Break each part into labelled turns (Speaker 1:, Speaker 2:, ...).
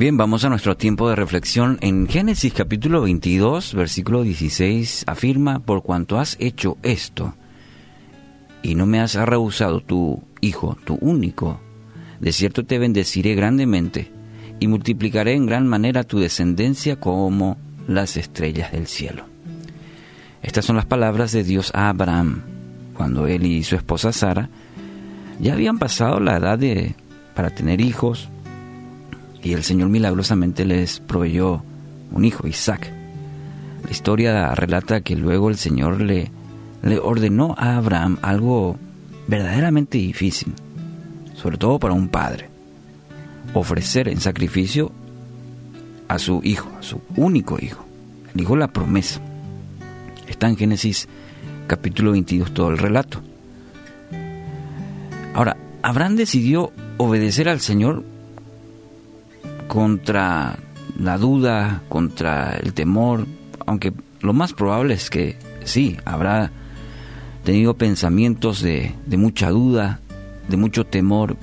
Speaker 1: Bien, vamos a nuestro tiempo de reflexión. En Génesis capítulo 22, versículo 16, afirma, por cuanto has hecho esto, y no me has rehusado tu hijo, tu único, de cierto te bendeciré grandemente, y multiplicaré en gran manera tu descendencia como las estrellas del cielo. Estas son las palabras de Dios a Abraham, cuando él y su esposa Sara ya habían pasado la edad de, para tener hijos, y el Señor milagrosamente les proveyó un hijo, Isaac. La historia relata que luego el Señor le, le ordenó a Abraham algo verdaderamente difícil, sobre todo para un padre, ofrecer en sacrificio a su hijo, a su único hijo, el hijo la promesa. Está en Génesis capítulo 22 todo el relato. Ahora, Abraham decidió obedecer al Señor contra la duda, contra el temor, aunque lo más probable es que sí, habrá tenido pensamientos de, mucha duda, de mucho temor,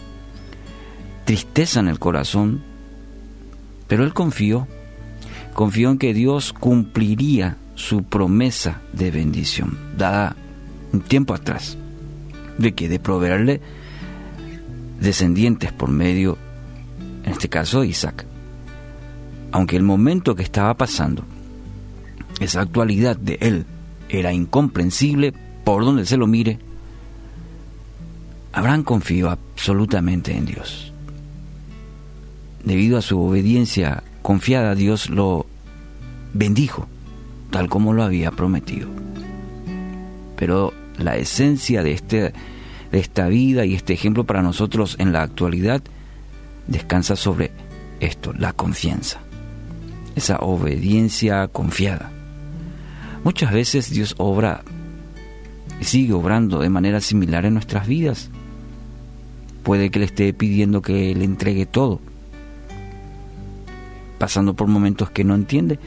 Speaker 1: tristeza en el corazón, pero él confió, confió en que Dios cumpliría su promesa de bendición, dada un tiempo atrás, de que de proveerle descendientes por medio este caso Isaac. Aunque el momento que estaba pasando, esa actualidad de él era incomprensible por donde se lo mire, Abraham confió absolutamente en Dios. Debido a su obediencia confiada, Dios lo bendijo, tal como lo había prometido. Pero la esencia de, este, de esta vida y este ejemplo para nosotros en la actualidad descansa sobre esto, la confianza, esa obediencia confiada. Muchas veces Dios obra y sigue obrando de manera similar en nuestras vidas. Puede que le esté pidiendo que le entregue todo, pasando por momentos que no entiende.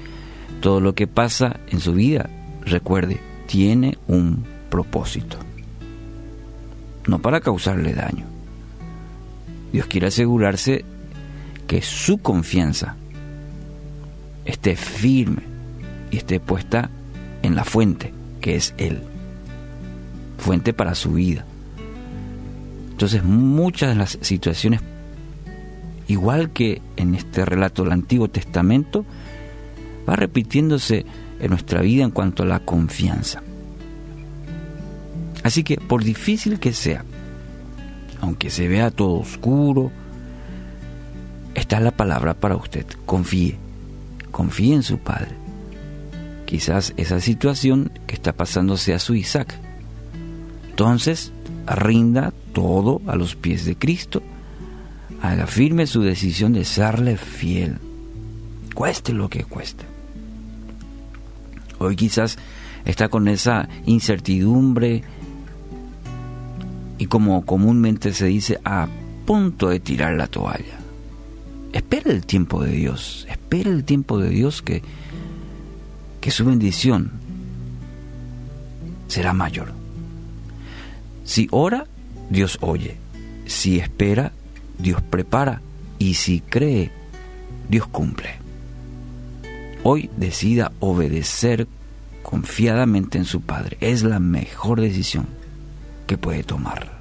Speaker 1: Todo lo que pasa en su vida, recuerde, tiene un propósito, no para causarle daño Dios quiere asegurarse que su confianza esté firme y esté puesta en la fuente, que es Él. Fuente para su vida. Entonces muchas de las situaciones, igual que en este relato del Antiguo Testamento, va repitiéndose en nuestra vida en cuanto a la confianza. Así que por difícil que sea, aunque se vea todo oscuro, está la palabra para usted. Confíe, confíe en su Padre. Quizás esa situación que está pasando sea su Isaac. Entonces, rinda todo a los pies de Cristo. Haga firme su decisión de serle fiel. Cueste lo que cueste. Hoy quizás está con esa incertidumbre, y como comúnmente se dice, a punto de tirar la toalla. Espera el tiempo de Dios, espera el tiempo de Dios que, que su bendición será mayor. Si ora, Dios oye. Si espera, Dios prepara. Y si cree, Dios cumple. Hoy decida obedecer confiadamente en su Padre. Es la mejor decisión que puede tomar.